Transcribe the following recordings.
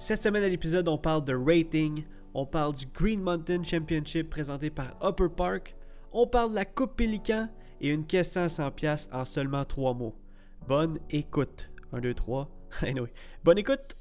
Cette semaine à l'épisode, on parle de rating, on parle du Green Mountain Championship présenté par Upper Park, on parle de la Coupe Pélican et une question à 100$ en seulement 3 mots. Bonne écoute. 1, 2, 3. Anyway. Bonne écoute!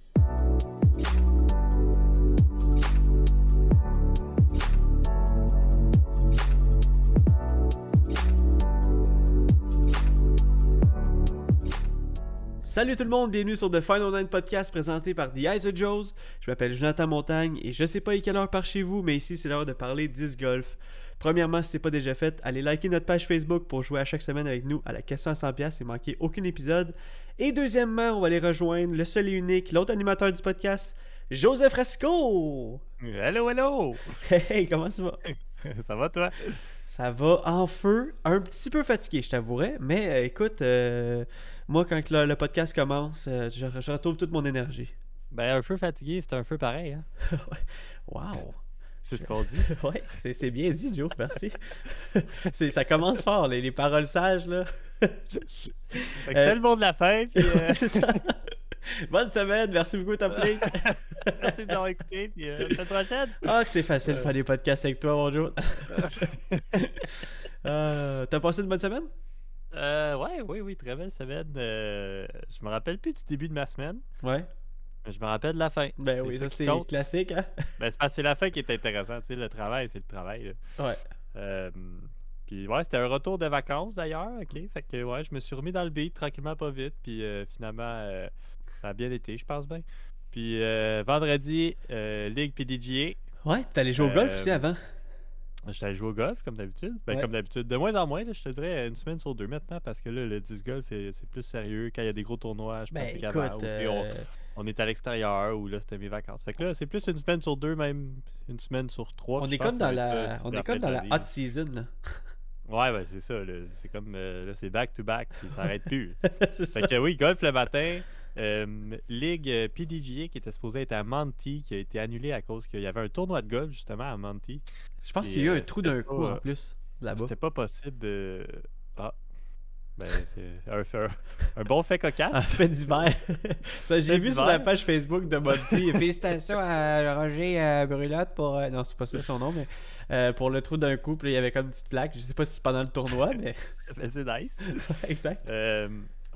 Salut tout le monde, bienvenue sur The Final Nine Podcast présenté par The Eyes of Joes. Je m'appelle Jonathan Montagne et je sais pas à quelle heure par chez vous, mais ici c'est l'heure de parler disc golf. Premièrement, si c'est pas déjà fait, allez liker notre page Facebook pour jouer à chaque semaine avec nous à la question à 100$ et manquer aucun épisode. Et deuxièmement, on va aller rejoindre le seul et unique, l'autre animateur du podcast, Joseph Rasco. Hello, hello! Hey, comment ça va? Ça va, toi? Ça va en feu, un petit peu fatigué, je t'avouerais, mais euh, écoute, euh, moi quand le, le podcast commence, euh, je, je retrouve toute mon énergie. Ben, un feu fatigué, c'est un feu pareil, hein? Wow! C'est ce qu'on dit. ouais, c'est c'est bien dit, Joe, merci. C'est- ça commence fort, les, les paroles sages, là. C'était le mot de la fin, puis euh, C'est ça. Bonne semaine, merci beaucoup, Toplink. merci de l'avoir écouté, puis euh, à la semaine prochaine! Ah, que c'est facile de faire des podcasts avec toi, bonjour. Euh, T'as passé une bonne semaine? Euh, ouais, oui, oui, très belle semaine. Euh, je me rappelle plus du début de ma semaine, Ouais. mais je me rappelle de la fin. Ben oui, ça c'est classique, hein? Ben, c'est la fin qui est intéressante, tu sais, le travail, c'est le travail, là. Ouais. Euh, puis ouais, c'était un retour de vacances d'ailleurs, ok. Fait que ouais, je me suis remis dans le beat tranquillement, pas vite. Puis euh, finalement, euh, ça a bien été, je pense bien. Puis euh, vendredi, Ligue PDGA. Ouais, t'es allé jouer au golf aussi avant? J'étais allé jouer au golf comme d'habitude. Ben, Ouais. comme d'habitude. De moins en moins, là, je te dirais une semaine sur deux maintenant, parce que là, le disc golf, est- c'est plus sérieux. Quand il y a des gros tournois, je Ben pense qu'avant, écoute, on, on est à l'extérieur, ou là, c'était mes vacances. Fait que là, c'est plus une semaine sur deux, même une semaine sur trois. on est comme dans la, on est comme dans la hot season, là. Ouais, ben c'est ça. C'est comme. euh, là, c'est back-to-back, puis ça arrête plus. c'est ça. fait que oui, golf le matin. euh, Ligue euh, PDGA qui était supposée être à Monty, qui a été annulée à cause qu'il y avait un tournoi de golf justement à Monty. Je pense qu'il y a eu euh, un trou c'était d'un coup en euh, plus, là-bas. C'était pas possible. euh, Ah. Ben, c'est un, un- un bon fait cocasse. fait d'hiver. J'ai Fait vu sur la page Facebook de Monty. Félicitations à Roger euh, Brulotte pour. euh, Non, c'est pas ça son nom, mais euh, pour le trou d'un coup. Puis là, il y avait comme une petite plaque. Je sais pas si c'est pendant le tournoi, mais. Ben, c'est nice. exact. Euh,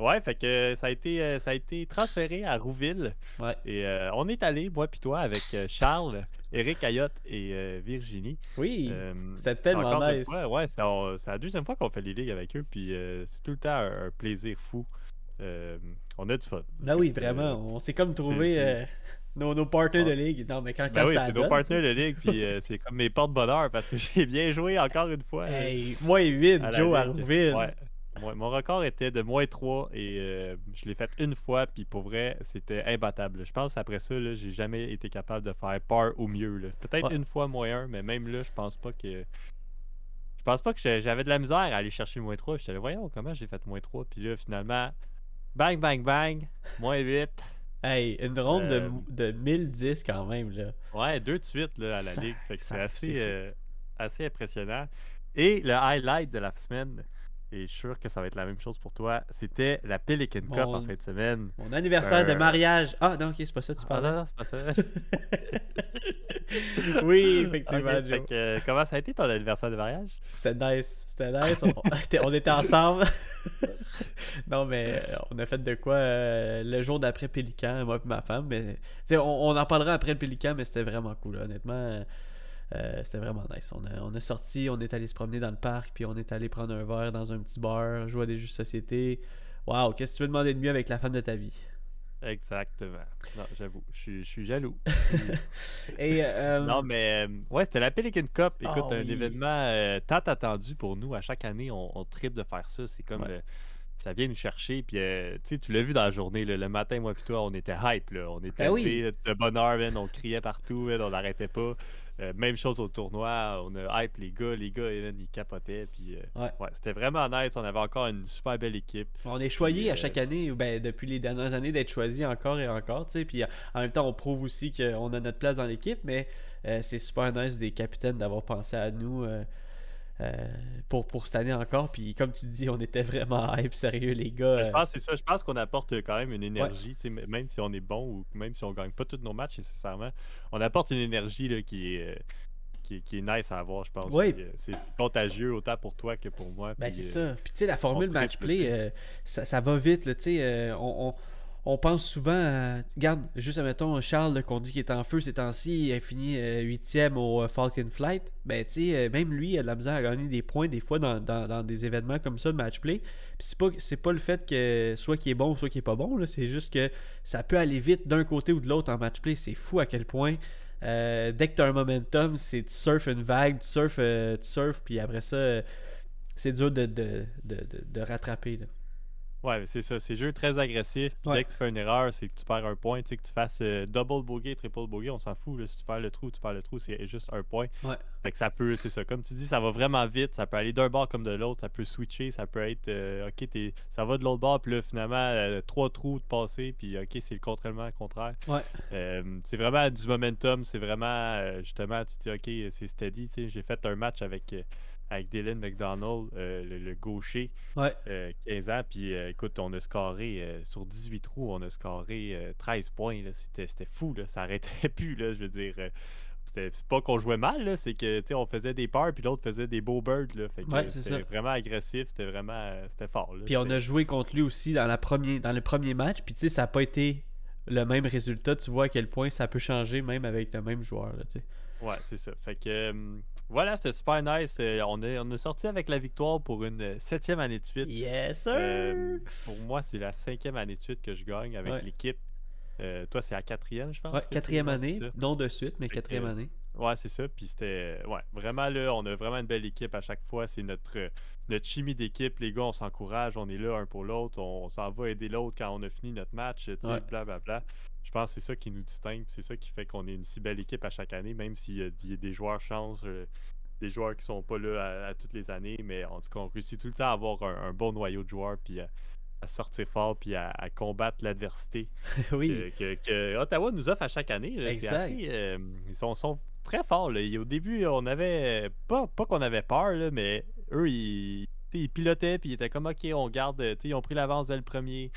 ouais, fait que ça a été, euh, ça a été transféré à Rouville. Ouais. Et euh, on est allé, moi puis toi, avec euh, Charles, Eric Ayotte et euh, Virginie. Oui. Euh, C'était tellement nice. fois, ouais, c'est la deuxième fois qu'on fait les ligues avec eux, puis euh, c'est tout le temps un, un plaisir fou. Euh, on a du fun. Ben oui, vraiment. On s'est comme trouvé euh, nos, nos partners de Ah. ligue. Non, mais quand, Ben quand oui, ça c'est nos partenaires de ligue, puis euh, c'est comme mes porte-bonheur parce que j'ai bien joué encore une fois. euh. Hey, moins 8, à Joe, à. Rouville. Ouais. Moi, mon record était de moins 3 et euh, je l'ai fait une fois, puis pour vrai, c'était imbattable. Je pense après ça, là, j'ai jamais été capable de faire par ou mieux. là. Peut-être Ouais. une fois moins 1, mais même là, je pense pas que. Je pense pas que j'avais de la misère à aller chercher le moins 3. J'étais là, voyons comment j'ai fait moins 3. Puis là, finalement, bang, bang, bang, moins 8. Hey, une ronde Euh, de, de 1010 quand même, là. Ouais, deux de suite là, à la Ça- ligue. Fait que ça- c'est assez, euh, assez impressionnant. Et le highlight de la semaine, et je suis sûr que ça va être la même chose pour toi, c'était la Pelican Cup en fin de semaine. Mon anniversaire de Euh, mariage. Ah, non, ok, c'est pas ça, tu Ah parles. non, non, c'est pas ça. oui, effectivement, Ok, Joe. fait que, euh, comment ça a été ton anniversaire de mariage? C'était nice. C'était nice. On, on était, ensemble. non, mais euh, on a fait de quoi euh, le jour d'après Pélican, moi et ma femme. Mais on, on en parlera après le Pélican, mais c'était vraiment cool. là. Honnêtement, euh, c'était vraiment nice. On a, on a sorti, on est allé se promener dans le parc, puis on est allé prendre un verre dans un petit bar, jouer à des jeux de société. Waouh, qu'est-ce que tu veux demander de mieux avec la femme de ta vie? Exactement. Non, j'avoue, je suis- je suis jaloux. Et, euh, Non, mais euh, ouais, c'était la Pelican Cup. Écoute, Ah un oui. événement euh, tant attendu pour nous. À chaque année, on, on tripe de faire ça. C'est comme. Ouais. ça vient nous chercher. Puis, tu sais, tu l'as vu dans la journée. là, le matin, moi et toi, on était hype. Là. On était Ben oui. de bonne heure, man, on criait partout. man, on n'arrêtait pas. Euh, même chose au tournoi. On a hype les gars. Les gars, man, ils capotaient. Puis, euh, Ouais. ouais, c'était vraiment nice. On avait encore une super belle équipe. On est choyé à euh, chaque année, ben, depuis les dernières années, d'être choisi encore et encore. Puis en même temps, on prouve aussi qu'on a notre place dans l'équipe, mais c'est super nice des capitaines d'avoir pensé à nous. Euh, pour, pour cette année encore. Puis comme tu dis, on était vraiment hype, sérieux, les gars. Je pense c'est ça. Je pense qu'on apporte quand même une énergie, même si on est bon ou même si on gagne pas tous nos matchs nécessairement. On apporte une énergie là, qui est qui, est nice à avoir, je pense. Oui. Euh, c'est contagieux autant pour toi que pour moi. Ben, c'est euh, ça. Puis tu sais, la formule match-play, euh, ça, va vite. Tu sais, on, on, pense souvent à... Regarde, juste mettons Charles qu'on dit qu'il est en feu ces temps-ci, il a fini huitième au Falcon Flight. Ben tu sais, même lui, il a de la misère à gagner des points des fois dans, des événements comme ça de match-play. Puis c'est pas, pas le fait que soit qu'il est bon, soit qu'il est pas bon. C'est juste que ça peut aller vite d'un côté ou de l'autre en match-play. C'est fou à quel point euh, dès que tu un momentum, c'est tu surfes une vague, tu surfes, euh, tu surfes puis après ça, c'est dur de, de, de, de rattraper. Ouais, c'est ça. C'est jeu très agressif. Puis dès que tu fais une erreur, c'est que tu perds un point. Tu sais, que tu fasses euh, double bogey, triple bogey, on s'en fout. Là. Si tu perds le trou, tu perds le trou, c'est juste un point. Ouais. Fait que ça peut, c'est ça. Comme tu dis, ça va vraiment vite. Ça peut aller d'un bord comme de l'autre. Ça peut switcher. Ça peut être, euh, OK, ça va de l'autre bord. Puis là, finalement, euh, trois trous de passer. Puis OK, c'est le contrairement contraire. Ouais. c'est vraiment du momentum. C'est vraiment, justement, tu te dis, OK, c'est steady. Tu sais, j'ai fait un match avec avec Dylan McDonald, euh, le, gaucher, 15 euh, ans. Puis euh, écoute, on a scoré sur 18 trous, on a scoré 13 points. C'était fou, là. ça arrêtait plus. Là, je veux dire, c'est pas qu'on jouait mal, c'est que on faisait des peurs, puis l'autre faisait des beaux birds. Là, c'était vraiment agressif, c'était vraiment c'était fort. puis on a joué contre lui aussi dans, la premier, dans le premier match, puis ça n'a pas été le même résultat. Tu vois à quel point ça peut changer même avec le même joueur. Là, ouais, c'est ça. Fait que voilà, c'était super nice. Euh, on est, on est sorti avec la victoire pour une euh, septième année de suite. Yes, sir! Euh, pour moi, c'est la cinquième année de suite que je gagne avec l'équipe. toi, c'est la quatrième, je pense. Ouais, quatrième année. Non de suite, mais quatrième année. Ouais, c'est ça. Puis c'était. Ouais, vraiment là, on a vraiment une belle équipe à chaque fois. C'est notre, notre chimie d'équipe. Les gars, on s'encourage. On est là un pour l'autre. On, s'en va aider l'autre quand on a fini notre match. Tu sais, blablabla. Je pense que c'est ça qui nous distingue. C'est ça qui fait qu'on est une si belle équipe à chaque année, même s'il y, a des joueurs changent. des joueurs qui sont pas là à, toutes les années. Mais en tout cas, on réussit tout le temps à avoir un, bon noyau de joueurs. Puis à, sortir fort puis à, combattre l'adversité oui. que, Ottawa nous offre à chaque année. Exact. Euh, ils sont, sont, très forts. Là. au début, on avait pas, pas qu'on avait peur, là, mais eux, ils, ils pilotaient puis ils étaient comme OK, on garde. Ils ont pris l'avance dès le premier.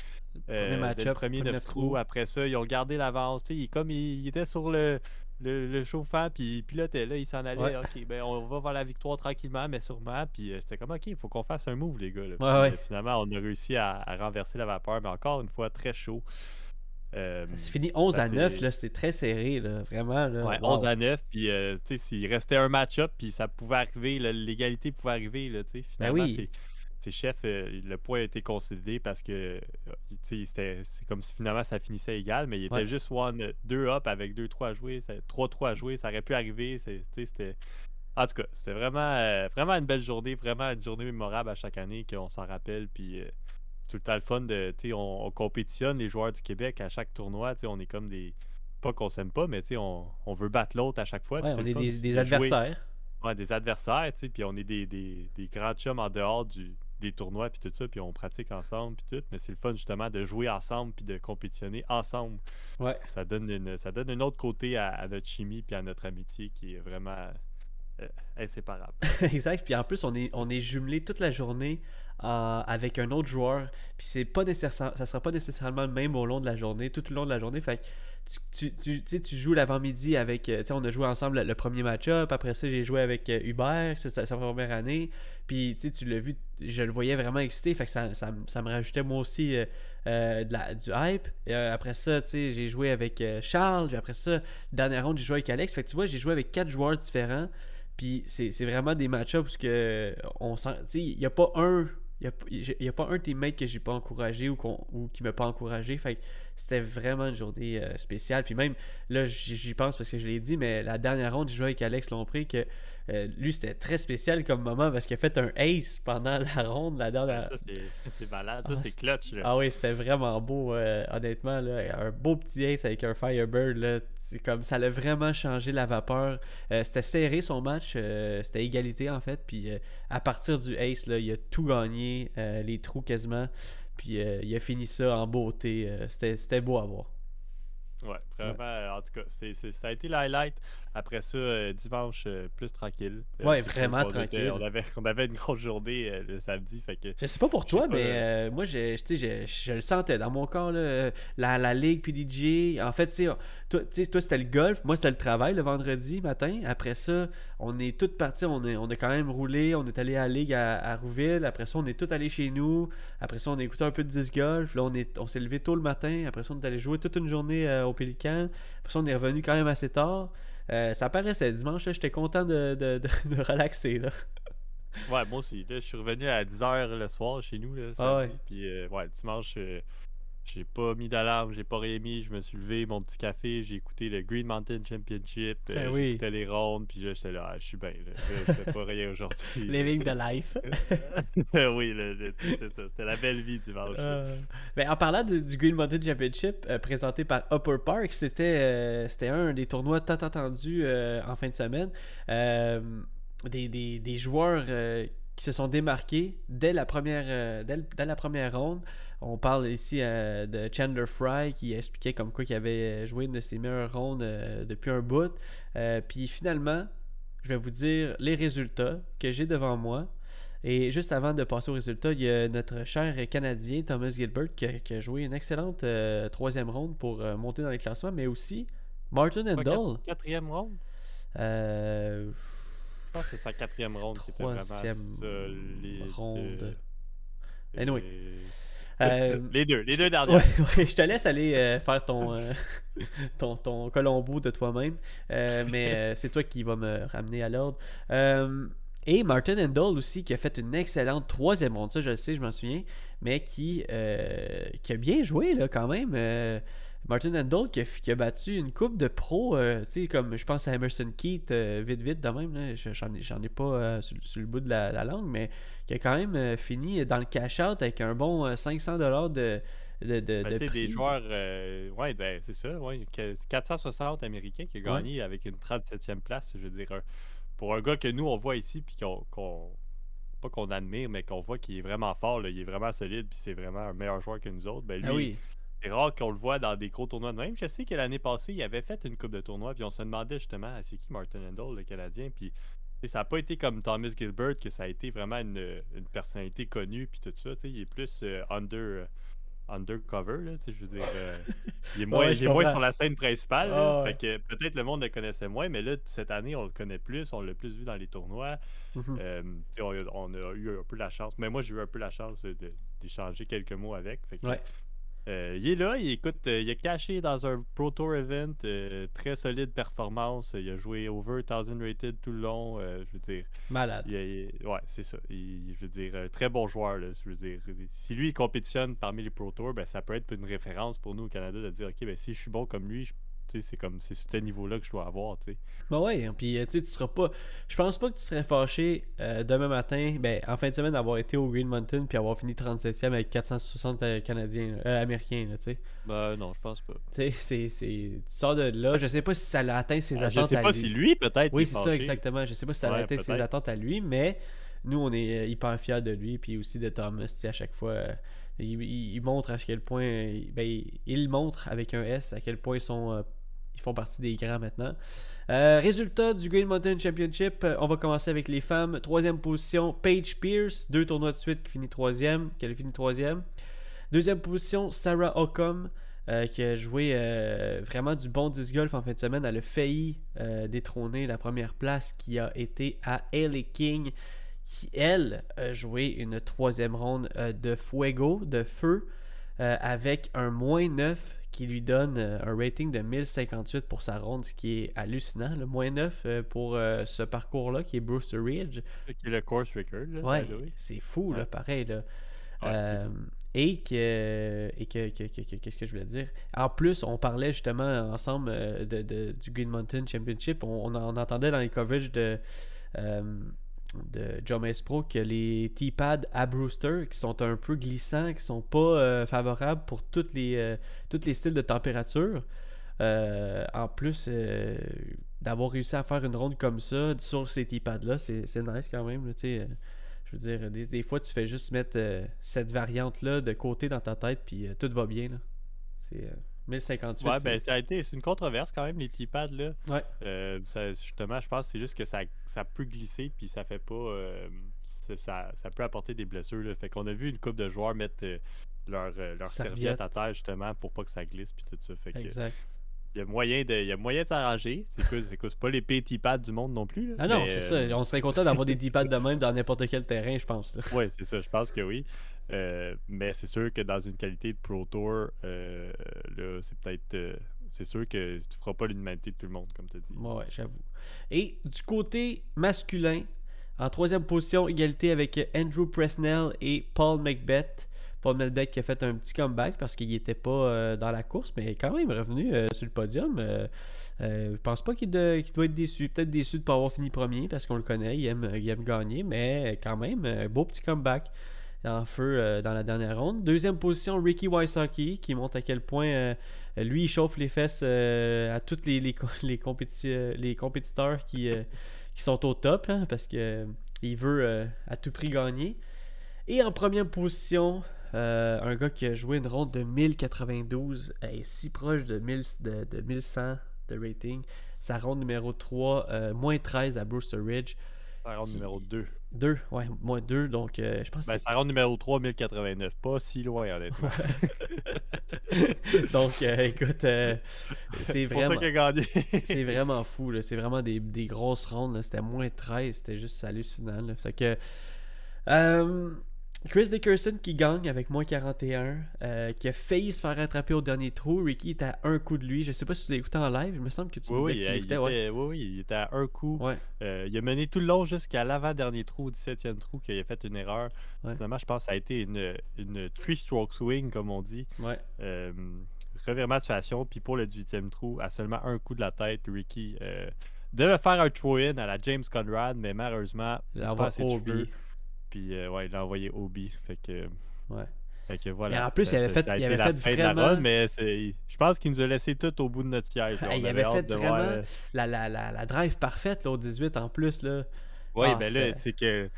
Euh, le premier, neuf trous. Après ça, ils ont gardé l'avance. Comme ils, étaient sur le, le, chauffant, puis ils pilotaient. Là, ils s'en allaient. OK, ben, on va vers la victoire tranquillement, mais sûrement. Puis euh, c'était comme OK, il faut qu'on fasse un move, les gars. Là. finalement, on a réussi à, renverser la vapeur, mais encore une fois, très chaud. Euh, c'est fini 11 à 9, là, c'était très serré, là, vraiment. Là. Ouais, 11 à 9, puis euh, s'il restait un match-up, puis ça pouvait arriver, l'égalité pouvait arriver, là, ben finalement, oui. c'est chefs, euh, le point a été concédé parce que c'est comme si finalement ça finissait égal, mais il était juste one, deux up avec 2-3 à jouer, 3-3 à jouer, ça aurait pu arriver. C'était. En tout cas, c'était vraiment, vraiment une belle journée, vraiment une journée mémorable à chaque année qu'on s'en rappelle. Puis tout le temps le fun de, on, on, compétitionne les joueurs du Québec à chaque tournoi, on est comme des, pas qu'on s'aime pas, mais on, on veut battre l'autre à chaque fois. on est des, adversaires. Ouais, des adversaires, puis on est des, des, des, grands chums en dehors du, des tournois, puis tout ça, puis on pratique ensemble, puis tout, mais c'est le fun justement de jouer ensemble, puis de compétitionner ensemble. Ouais. Ça donne, une, ça donne un autre côté à, notre chimie, puis à notre amitié qui est vraiment inséparable. exact, puis en plus, on est, on est jumelés toute la journée euh, avec un autre joueur. Puis c'est pas nécessaire, ça sera pas nécessairement le même au long de la journée, tout le long de la journée. Fait tu, tu, tu, tu joues l'avant-midi avec. Euh, on a joué ensemble le, premier match-up. Après ça, j'ai joué avec euh, Hubert, c'est sa, première année. Puis tu l'as vu, je le voyais vraiment excité. Fait que ça, ça, me rajoutait moi aussi du hype. Après ça, j'ai joué avec Charles. Puis après ça, dernière ronde, j'ai joué avec Alex. Fait que tu vois, j'ai joué avec quatre joueurs différents. Puis c'est vraiment des match-ups que on sent. Il n'y a pas un il n'y a, pas un teammate que j'ai pas encouragé ou, ou qui m'a pas encouragé. Fait c'était vraiment une journée euh, spéciale. Puis même, là, j'y pense parce que je l'ai dit, mais la dernière ronde, j'ai joué avec Alex Lompré que euh, lui, c'était très spécial comme moment parce qu'il a fait un ace pendant la ronde. La dernière... Ça, c'est malade. Ça, ah, c'est clutch. Ah oui, c'était vraiment beau, euh, honnêtement. Là. Un beau petit ace avec un Firebird. Là. Comme, ça a vraiment changé la vapeur. C'était serré son match. c'était égalité, en fait. Puis à partir du ace, là, il a tout gagné. les trous quasiment. Puis il a fini ça en beauté. c'était beau à voir. Ouais, vraiment, en tout cas, c'est, c'est- ça a été l'highlight. Après ça, euh, dimanche, euh, plus tranquille. Euh, Ouais, vraiment était- tranquille. on, avait, on avait une grosse journée euh, le samedi, fait que... Je sais pas pour Je toi, pas, mais euh, moi, sais, j'ai- je le sentais dans mon corps, là, euh, la, la ligue PDG. En fait, tu sais, toi, c'était le golf, moi, c'était le travail le vendredi matin. Après ça, on est tous partis, on, est, on a quand même roulé, on est allé à la ligue à, à Rouville. Après ça, on est tous allés chez nous. Après ça, on a écouté un peu de disc golf. Là, on est- on s'est levé tôt le matin. Après ça, on est allé jouer toute une journée euh, au Pélican. Après ça, on est revenu quand même assez tard. Euh, ça paraissait dimanche, j'étais content de, de- de- de relaxer. Là. Ouais, moi aussi. Là, je suis revenu à 10h le soir chez nous, là, Ah samedi. Puis, euh, ouais, dimanche, euh, j'ai pas mis d'alarme, j'ai pas rien mis. Je me suis levé, mon petit café, j'ai écouté le Green Mountain Championship. euh, Ben oui. J'écoutais les rondes, puis là, j'étais là, ah, je suis bien. Je fais pas rien aujourd'hui. Living the life. oui, c'est ça. C'était la belle vie dimanche. Euh, ben, en parlant de- du Green Mountain Championship euh, présenté par Upper Park, c'était euh, c'était un des tournois tant attendus euh, en fin de semaine. Euh, des, des- des joueurs euh, qui se sont démarqués dès la première, euh, dès, le- dès la première ronde. On parle ici euh, de Chandler Fry qui expliquait comme quoi qu'il avait joué une de ses meilleures rondes euh, depuis un bout. Puis finalement, je vais vous dire les résultats que j'ai devant moi. Et juste avant de passer aux résultats, il y a notre cher Canadien Thomas Gilbert qui a, qui a joué une excellente troisième ronde pour monter dans les classements, mais aussi Martin Endall. quat- Quatrième ronde? Euh, pense que c'est sa quatrième ronde qui était vraiment Troisième solide. ronde. Euh, Anyway. euh, euh, les deux, les deux dernières. Ouais, ouais, je te laisse aller euh, faire ton, euh, ton, ton Colombo de toi-même. Mais c'est toi qui vas me ramener à l'ordre. Et Martin Endall aussi, qui a fait une excellente troisième ronde, ça je le sais, je m'en souviens, mais qui, qui a bien joué là, quand même. Martin Endall qui a, qui a battu une coupe de pros, euh, tu sais, comme je pense à Emerson Keith, euh, vite, vite, de même. J'en ai, pas euh, sur, sur le bout de la, la langue, mais qui a quand même fini dans le cash-out avec un bon euh, 500$ de, de, de, Ben, de prix. des joueurs, ouais, ben, c'est ça, ouais, que- 460 Américains qui a gagné avec une 37e place, je veux dire, pour un gars que nous, on voit ici, puis qu'on, pas qu'on admire, mais qu'on voit qu'il est vraiment fort, là, il est vraiment solide, puis c'est vraiment un meilleur joueur que nous autres, ben, lui, Ah oui. C'est rare qu'on le voit dans des gros tournois de même. Je sais que l'année passée, il avait fait une coupe de tournois, puis on se demandait justement, c'est qui Martin Endall, le Canadien, puis ça n'a pas été comme Thomas Gilbert, que ça a été vraiment une, une personnalité connue, puis tout ça, tu sais, il est plus euh, under, euh, undercover, là, tu sais, je veux dire, euh, il est moins, Ouais, il est moins sur la scène principale, ouais. fait que peut-être le monde le connaissait moins, mais là, cette année, on le connaît plus, on l'a plus vu dans les tournois, euh, sais, on, a- on a eu un peu la chance, mais moi, j'ai eu un peu la chance d'échanger quelques mots avec, fait que, Ouais. Euh, il est là, il écoute, euh, il est caché dans un Pro Tour event, euh, très solide performance. Il a joué over 1000 rated tout le long. je veux dire, Malade. il a- il- ouais, c'est ça. Il- je veux dire, très bon joueur. Là, je veux dire, si lui il compétitionne parmi les Pro Tours, ben, ça peut être une référence pour nous au Canada de dire, ok, ben, si je suis bon comme lui, je- c'est comme c'est ce niveau-là que je dois avoir. tu sais. Ben ouais, puis euh, tu sais, tu seras pas. Je pense pas que tu serais fâché euh, demain matin, ben en fin de semaine, d'avoir été au Green Mountain puis avoir fini 37e avec 460 euh, Canadiens, euh, Américains, tu sais. Ben non, je pense pas. Tu sais, c'est- c'est- tu sors de là, je sais pas si ça l'a atteint ses Ah, je attentes sais à pas lui. si lui, peut-être. Oui, est c'est ça, exactement. Je sais pas si ça a Ouais, atteint ses attentes à lui, mais nous, on est hyper fiers de lui, puis aussi de Thomas, tu sais, à chaque fois. euh, il, il- il montre à quel point. ben, il, il montre avec un S à quel point ils sont. euh, ils font partie des grands maintenant. Euh, résultat du Green Mountain Championship, euh, on va commencer avec les femmes. Troisième position, Paige Pierce, deux tournois de suite qui finit troisième, troisième. Deuxième position, Sarah Ockham, euh, qui a joué vraiment du bon disc golf en fin de semaine. Elle a failli détrôner la première place qui a été à Hailey King, qui, elle, a joué une troisième ronde de fuego, de feu, avec un moins 9 qui lui donne euh, un rating de 1058 pour sa ronde, ce qui est hallucinant. Le moins 9 euh, pour euh, ce parcours-là, qui est Brewster Ridge. Qui est le course record. là, Ouais, c'est fou, là, pareil. Là. Ouais, et que, et que, que- que- que- qu'est-ce que je voulais dire? En plus, on parlait justement ensemble de, de- du Green Mountain Championship. On, on en- on entendait dans les coverages de, euh, de John S. Pro que les T-pads à Brewster, qui sont un peu glissants, qui sont pas euh, favorables pour les, euh, tous les styles de température. Euh, en plus, d'avoir réussi à faire une ronde comme ça sur ces T-pads-là, c'est nice quand même. je veux dire, des, des fois, tu fais juste mettre cette variante-là de côté dans ta tête, puis tout va bien. C'est, 1058. Ouais, c'est- ben ça a été. C'est une controverse quand même, les T-pads là. Ouais. Euh, ça- justement, je pense que c'est juste que ça, ça peut glisser puis ça fait pas. euh, ça, ça peut apporter des blessures. Là. Fait qu'on a vu une couple de joueurs mettre euh, leur, leur Serviette. serviette à terre justement pour pas que ça glisse puis tout ça. Fait que Exact. il y a moyen de, il y a moyen de s'arranger. C'est que c'est pas les petits pads du monde non plus. là, Ah non, mais, c'est ça. On serait content d'avoir des D-pads de même dans n'importe quel terrain, je pense. Oui, c'est ça, je pense que oui. Euh, mais c'est sûr que dans une qualité de Pro Tour, euh, là, c'est peut-être. euh, c'est sûr que tu feras pas l'unanimité de tout le monde, comme tu as dit. Ouais, j'avoue. Et du côté masculin, en troisième position, égalité avec Andrew Presnell et Paul Macbeth. Paul Macbeth qui a fait un petit comeback parce qu'il n'était pas dans la course, mais quand même revenu sur le podium. Je pense pas qu'il doit être déçu. Peut-être déçu de ne pas avoir fini premier parce qu'on le connaît, il aime, il aime gagner, mais quand même, beau petit comeback en feu euh, dans la dernière ronde. Deuxième position, Ricky Wysocki qui montre à quel point euh, lui, il chauffe les fesses euh, à tous les, les, les, les compétiteurs qui, qui sont au top hein, parce que euh, il veut à tout prix gagner. Et en première position, un gars qui a joué une ronde de 1092 et si proche de, 1000 de, de 1100 de rating. Sa ronde numéro 3, euh, moins 13 à Brewster Ridge. Ça ronde numéro 2. 2, ouais, moins 2. Donc, euh, je pense que Ben, ça ronde numéro 3, 1089. Pas si loin, honnêtement. Donc, euh, écoute, euh, c'est vraiment. c'est vraiment fou. là. C'est vraiment des, des grosses rondes. là. C'était moins 13. C'était juste hallucinant. Là. Fait que, euh, Chris Dickerson qui gagne avec moins 41. euh, qui a failli se faire rattraper au dernier trou. Ricky était à un coup de lui. Je sais pas si tu l'as écouté en live. Il me semble que tu me oui, disais oui, que tu il l'écoutais. Ouais. oui, oui, il était à un coup. Ouais. Euh, il a mené tout le long jusqu'à l'avant-dernier trou, au 17e trou, qu'il a fait une erreur. Ouais. Finalement, je pense que ça a été une, une three-stroke swing, comme on dit. Ouais. Euh, revirement de situation. Puis pour le 18e trou, à seulement un coup de la tête, Ricky euh, devait faire un throw-in à la James Conrad, mais malheureusement, Il pas assez de cheveux. Puis euh, ouais, il l'a envoyé Obi. Fait que, Ouais. fait que voilà. Mais en plus, il avait fait- il avait la fait fin de la vraiment- run, mais je pense qu'il nous a laissé tout au bout de notre siège. là. Il avait fait voir, vraiment euh, La, la, la, la drive parfaite là, au 18 en plus. Là. Oui, Ah, ben là, c'est que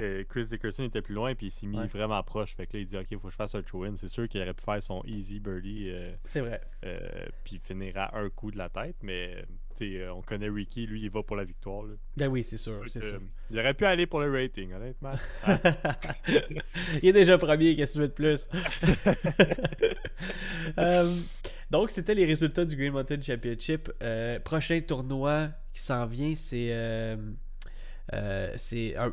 euh, Chris Dickerson était plus loin, puis il s'est mis Ouais. vraiment proche. Fait que là, il dit Ok, il faut que je fasse un throw-in. C'est sûr qu'il aurait pu faire son easy birdie, euh, C'est vrai. euh, puis finir à un coup de la tête, mais euh, on connaît Ricky, lui, il va pour la victoire. là. Ben oui, c'est sûr. C'est euh, il aurait pu aller pour le rating, honnêtement. Ah, il est déjà premier, qu'est-ce que tu veux de plus? Euh, donc, c'était les résultats du Green Mountain Championship. Euh, prochain tournoi qui s'en vient, c'est euh, euh,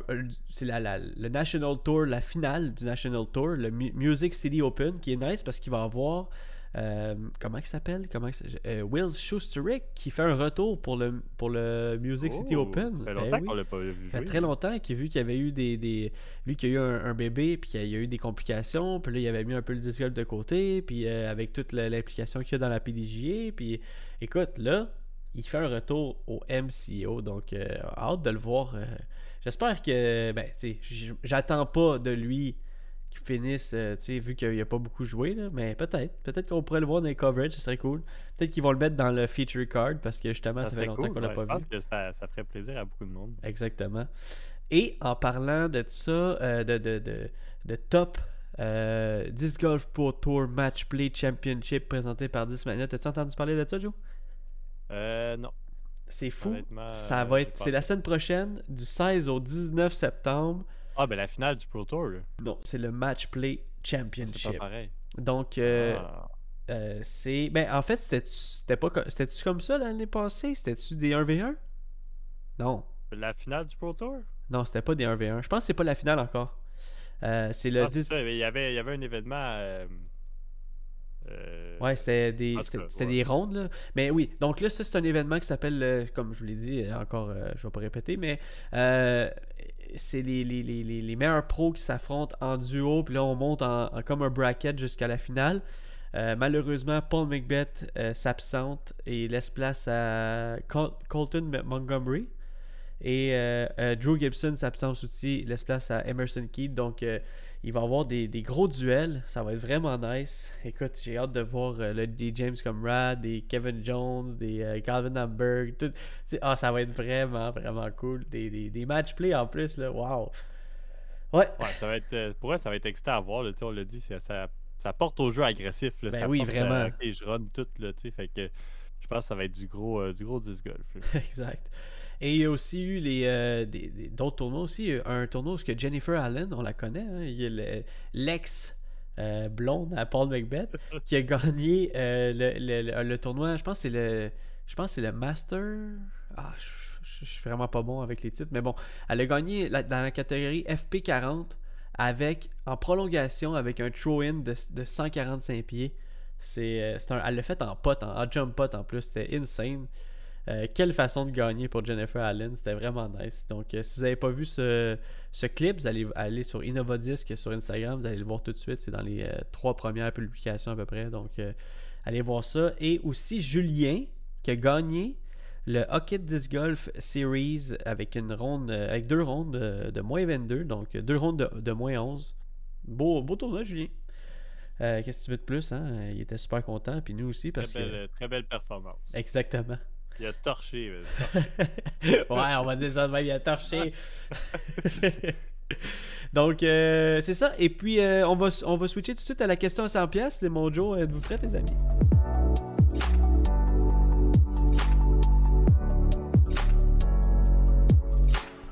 le National Tour, la finale du National Tour, le Mu- Music City Open, qui est nice parce qu'il va avoir. Euh, comment il s'appelle? Comment? Euh, Will Schusterick qui fait un retour pour le, pour le Music City oh, Open. Ça fait Ben longtemps oui. qu'on l'a pas vu jouer. Ça fait très longtemps qu'il a vu qu'il y avait eu des, des- Lui qui a eu un, un bébé, puis qu'il y a eu des complications, puis là, il avait mis un peu le golf de côté, puis euh, avec toute l'implication qu'il y a dans la PDGA, puis écoute, là, il fait un retour au MCO, donc euh, hâte de le voir. J'espère que, ben, tu sais, j- j'attends pas de lui qu'il finisse, euh, tu sais, vu qu'il a pas beaucoup joué, là, mais peut-être, peut-être qu'on pourrait le voir dans les coverages, ce serait cool. Peut-être qu'ils vont le mettre dans le feature card, parce que justement, ça, Ça fait longtemps cool. qu'on l'a ouais, pas je vu. pense que ça, ça ferait plaisir à beaucoup de monde. Exactement. Et en parlant de ça, euh, de, de, de, de top euh, Disc Golf Pro Tour Match Play Championship présenté par 10 minutes, as-tu entendu parler de ça, Joe? Euh, non. C'est fou. Ça euh, va être. C'est la semaine prochaine, du 16 au 19 septembre. Ah, ben la finale du Pro Tour, là. Non, c'est le Match Play C'est pas Championship. pareil. Donc, euh, Ah. euh, c'est. Ben, en fait, c'était- pas C'était-tu comme ça l'année passée? C'était-tu des 1v1? Non. La finale du Pro Tour? Non, c'était pas des 1v1. Je pense que c'est pas la finale encore. Euh, c'est le Ah, c'est 10 ça, il y avait, il y avait un événement. euh, euh, Ouais, c'était des, c'était, ouais. des rondes. Là. Mais oui, donc là, ça, c'est un événement qui s'appelle, euh, comme je vous l'ai dit, euh, encore, euh, je vais pas répéter, mais euh, c'est les, les, les, les, meilleurs pros qui s'affrontent en duo, puis là, on monte en, comme un bracket jusqu'à la finale. Euh, malheureusement, Paul Macbeth euh, s'absente et laisse place à Col- Colton Montgomery. Et euh, Drew Gibson s'absente aussi, laisse place à Emerson Keith. Donc, il va y avoir des, des gros duels. Ça va être vraiment nice. Écoute, j'ai hâte de voir euh, le, des James comme Rad, des Kevin Jones, des euh, Calvin Hamburg. Tout, ah, ça va être vraiment, vraiment cool. Des, des, des match play en plus. Là. Wow. Ouais. Ouais, ça va être, euh, pour elle, ça va être excitant à voir. là, on l'a dit, ça, ça porte au jeu agressif. Là, Ben ça oui, porte, vraiment. ok, je run tout, là. Fait que je pense que ça va être du gros, du gros disc golf. exact. Et il y a aussi eu les, euh, des- des- d'autres tournois aussi. Un tournoi où que Jennifer Allen, on la connaît, hein, il y a le- l'ex euh, blonde à Paul Macbeth qui a gagné euh, le, le- le- tournoi. Je pense que c'est le, je pense que c'est le Master. Ah, je, je- je suis vraiment pas bon avec les titres, mais bon, elle a gagné la- dans la catégorie FP40 avec en prolongation avec un throw-in de, de 145 pieds. C'est, c'est un- elle l'a fait en pot, en, en jump pot en plus. C'était insane. Euh, quelle façon de gagner pour Jennifer Allen, c'était vraiment nice. Donc, euh, si vous n'avez pas vu ce, ce clip, vous allez aller sur Innovadisc sur Instagram, vous allez le voir tout de suite. C'est dans les euh, trois premières publications à peu près. Donc, allez voir ça. Et aussi Julien qui a gagné le Hockey Disc Golf Series avec une ronde, avec deux rondes de, de moins 22, donc deux rondes de, de moins 11. Beau, beau tournoi, Julien. Qu'est-ce que tu veux de plus? Hein? Il était super content, puis nous aussi, parce Très, que. très belle performance. Exactement. Il a torché. ouais, on va dire ça de même, il a torché. Donc, euh, c'est ça. Et puis, euh, on, va, on va switcher tout de suite à la question à 100$. pièces Les Mojo, êtes-vous prêts, les amis?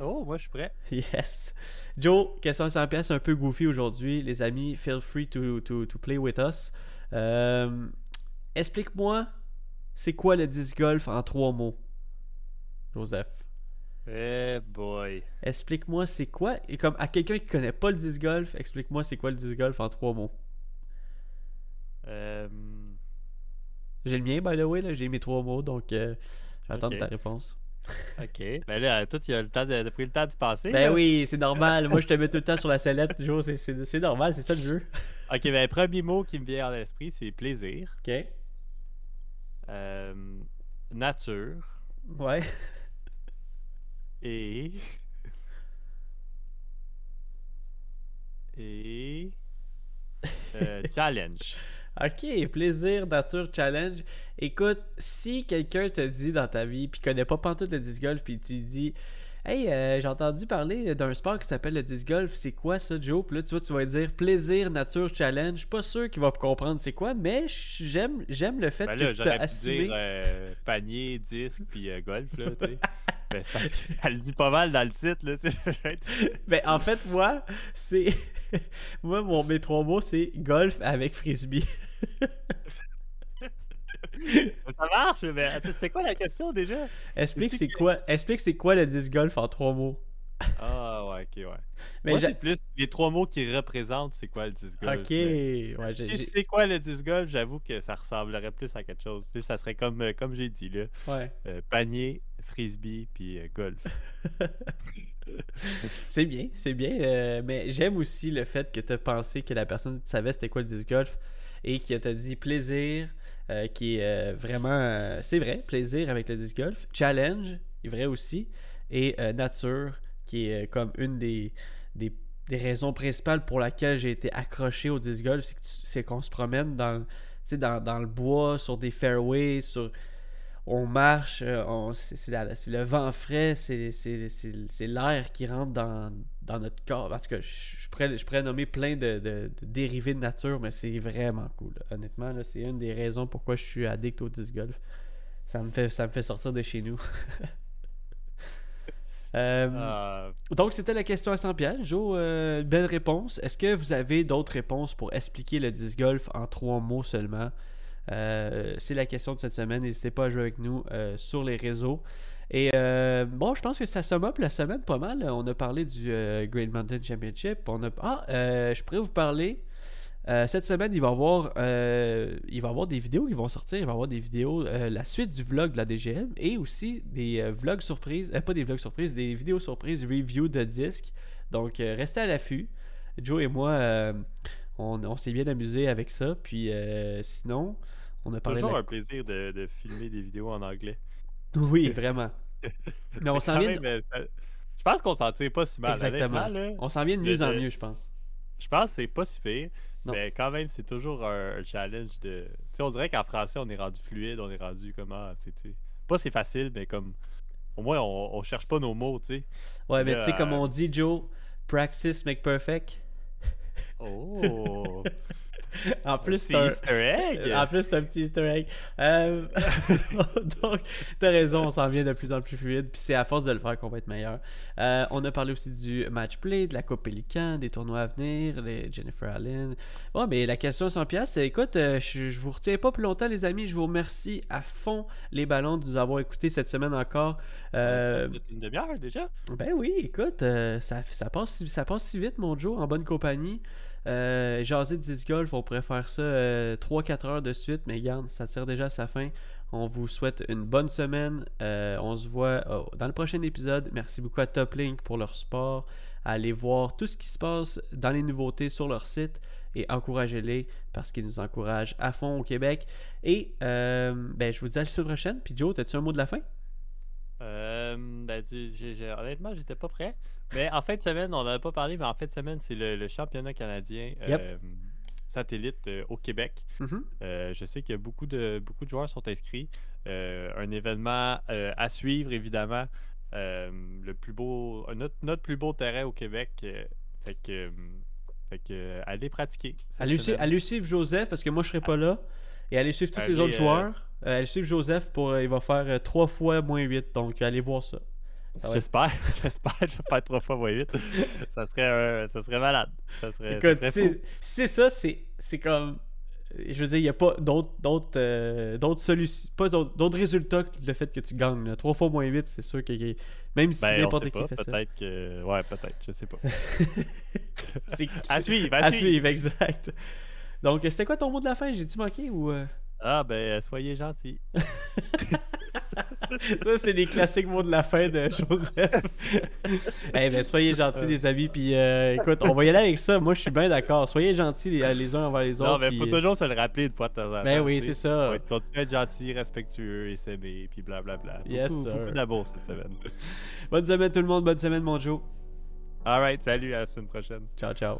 Oh, moi, je suis prêt. Yes. Joe, question à 100$, pièces un peu goofy aujourd'hui. Les amis, feel free to, to, to play with us. Euh, Explique-moi, c'est quoi le disc golf en trois mots? Joseph. Eh boy. Explique-moi c'est quoi, et comme à quelqu'un qui connaît pas le disc golf, explique-moi c'est quoi le disc golf en trois mots. Euh, J'ai le mien, by the way, là, j'ai mes trois mots, donc euh, je vais attendre Ok. ta réponse. ok. Ben là, toi, tu as le temps de, de pris le temps d'y passer. Ben là. oui, c'est normal. Moi, je te mets tout le temps sur la sellette, Joe, c'est normal, c'est ça le jeu. Ok, ben, premier mot qui me vient à l'esprit, c'est plaisir. Ok. Euh, nature. Ouais. Et. Et. euh, challenge. Ok, plaisir, nature, challenge. Écoute, si quelqu'un te dit dans ta vie, puis connaît pas pantoute le disc golf, puis tu dis Hey, euh, j'ai entendu parler d'un sport qui s'appelle le disc golf, c'est quoi ça, Joe? Puis là, tu vois, tu vas dire plaisir, nature, challenge. Je suis pas sûr qu'il va comprendre c'est quoi, mais j'aime j'aime le fait Ben que là, tu as assumé. dire euh, panier, disque, puis euh, golf, là, tu sais. Ben, c'est parce qu'elle dit pas mal dans le titre, là, tu sais. Ben, en fait, moi, c'est. moi, mon, mes trois mots, c'est golf avec frisbee. Ça marche, mais c'est quoi la question déjà? Explique c'est que- quoi, explique c'est quoi le disc golf en trois mots. Ah, ouais, ok, ouais. Mais Moi, plus les trois mots qui représentent c'est quoi le disc golf. Ok, mais- ouais, c'est quoi le disc golf, j'avoue que ça ressemblerait plus à quelque chose. Ça serait comme, euh, comme j'ai dit, là. ouais. euh, panier, frisbee, puis euh, golf. C'est bien, c'est bien. euh, mais j'aime aussi le fait que tu as pensé que la personne savait c'était quoi le disc golf et qui t'a dit plaisir, euh, qui est euh, vraiment. euh, c'est vrai, plaisir avec le disc golf. Challenge, est vrai aussi. Et nature, qui est comme une des, des, des raisons principales pour laquelle j'ai été accroché au disc golf, c'est que qu'on se promène dans, dans, dans le bois, sur des fairways, sur on marche, on- c'est le vent frais, c'est l'air qui rentre dans, dans notre corps. En tout cas, je, je pourrais, je pourrais nommer plein de, de- de dérivés de nature, mais c'est vraiment cool. là. Honnêtement, là, c'est une des raisons pourquoi je suis addict au disc golf. Ça me fait, ça me fait sortir de chez nous. Euh, Ah, donc, c'était la question à 100 pièges. Joe, euh, belle réponse. Est-ce que vous avez d'autres réponses pour expliquer le disc golf en trois mots seulement? Euh, c'est la question de cette semaine. N'hésitez pas à jouer avec nous euh, sur les réseaux. Et euh, bon, je pense que ça somme up la semaine pas mal. On a parlé du Great Mountain Championship. On a... Ah, je pourrais vous parler. Cette semaine, il va y avoir, avoir des vidéos qui vont sortir. Il va y avoir des vidéos, la suite du vlog de la DGM et aussi des vlogs surprises, pas des vlogs surprises, des vidéos surprises review de disques. Donc, restez à l'affût. Joe et moi, on, on s'est bien amusé avec ça. Puis, sinon, on a parlé. toujours la- un plaisir de, de filmer des vidéos en anglais. Oui, vraiment. Mais on s'en vient, euh, Je pense qu'on s'en tire pas si mal. Exactement. là. on s'en vient de de- mieux en mieux, je pense. Je pense que c'est pas si pire. Non. Mais quand même, c'est toujours un, un challenge de. Tu sais, on dirait qu'en français, on est rendu fluide, on est rendu comment. C'est, sais, pas c'est facile, mais comme. Au moins, on, on cherche pas nos mots, tu sais. Ouais, mais tu sais, comme euh, on dit, Joe, practice make perfect. Oh! en plus, C'est un... Easter egg. En plus, c'est un petit easter egg. Euh, Donc, t'as raison, on s'en vient de plus en plus fluide. Puis c'est à force de le faire qu'on va être meilleur. Euh, on a parlé aussi du match play, de la Coupe Pélican, des tournois à venir, les Jennifer Allen. Bon, mais la question à 100 pièces, c'est écoute, euh, je, je vous retiens pas plus longtemps, les amis. Je vous remercie à fond les ballons de nous avoir écoutés cette semaine encore. Euh, une demi-heure déjà. ben oui, écoute, ça, ça, passe, ça passe si vite, mon Joe, en bonne compagnie. Euh, jaser de 10 golf, on pourrait faire ça 3-4 heures de suite, mais regarde, ça tire déjà à sa fin. On vous souhaite une bonne semaine. Euh, on se voit oh, dans le prochain épisode. Merci beaucoup à Toplink pour leur support. Allez voir tout ce qui se passe dans les nouveautés sur leur site et encouragez-les parce qu'ils nous encouragent à fond au Québec. Et euh, ben, je vous dis à la semaine prochaine. Puis Joe, as-tu un mot de la fin? Euh, ben, tu- j'ai- j'ai- honnêtement, j'étais pas prêt. Mais en fin de semaine, on n'en a pas parlé, mais en fin de semaine, c'est le, le championnat canadien Yep. euh, satellite euh, au Québec. Mhm. Euh, je sais que beaucoup de, beaucoup de joueurs sont inscrits. Euh, un événement euh, à suivre, évidemment. Euh, le plus beau, notre, notre plus beau terrain au Québec. euh, fait que, euh, fait que, euh, allez pratiquer. Allez, suivre Joseph parce que moi je serai pas là. Et allez suivre tous les Allez, autres euh, joueurs. Euh, allez suivre Joseph pour euh, il va faire 3 fois moins 8. Donc allez voir ça. Ça J'espère, j'espère que je vais faire trois fois moins vite. ça serait, un- ça serait malade. Ça serait, ça Écoute, serait si fou. c'est ça, c'est comme. Je veux dire, il n'y a pas d'autres d'autres euh, d'autres solutions, pas d'autres d'autres résultats que le fait que tu gagnes. 3 fois moins 8, c'est sûr que même si Ben, n'importe qui pas, fait ça. peut-être que. Ouais, peut-être, je sais pas. À suivre, à, à suivre. suivre, exact. Donc, c'était quoi ton mot de la fin? J'ai-tu manqué ou. euh? Ah, ben, soyez gentils. Ça, c'est les classiques mots de la fin de Joseph. Eh ben, soyez gentils, les amis. Puis, euh, écoute, on va y aller avec ça. Moi, je suis bien d'accord. Soyez gentils les, les uns envers les autres. Non, mais faut puis, euh, toujours se le rappeler une fois de temps en temps. Ben oui, c'est ça. Ouais, continuer à être gentil, respectueux et s'aimer, puis blablabla. Yes, beaucoup, sir. beaucoup d'amour cette semaine. Bonne semaine, tout le monde. Bonne semaine, mon Joe. Alright, salut, à la semaine prochaine. Ciao, ciao.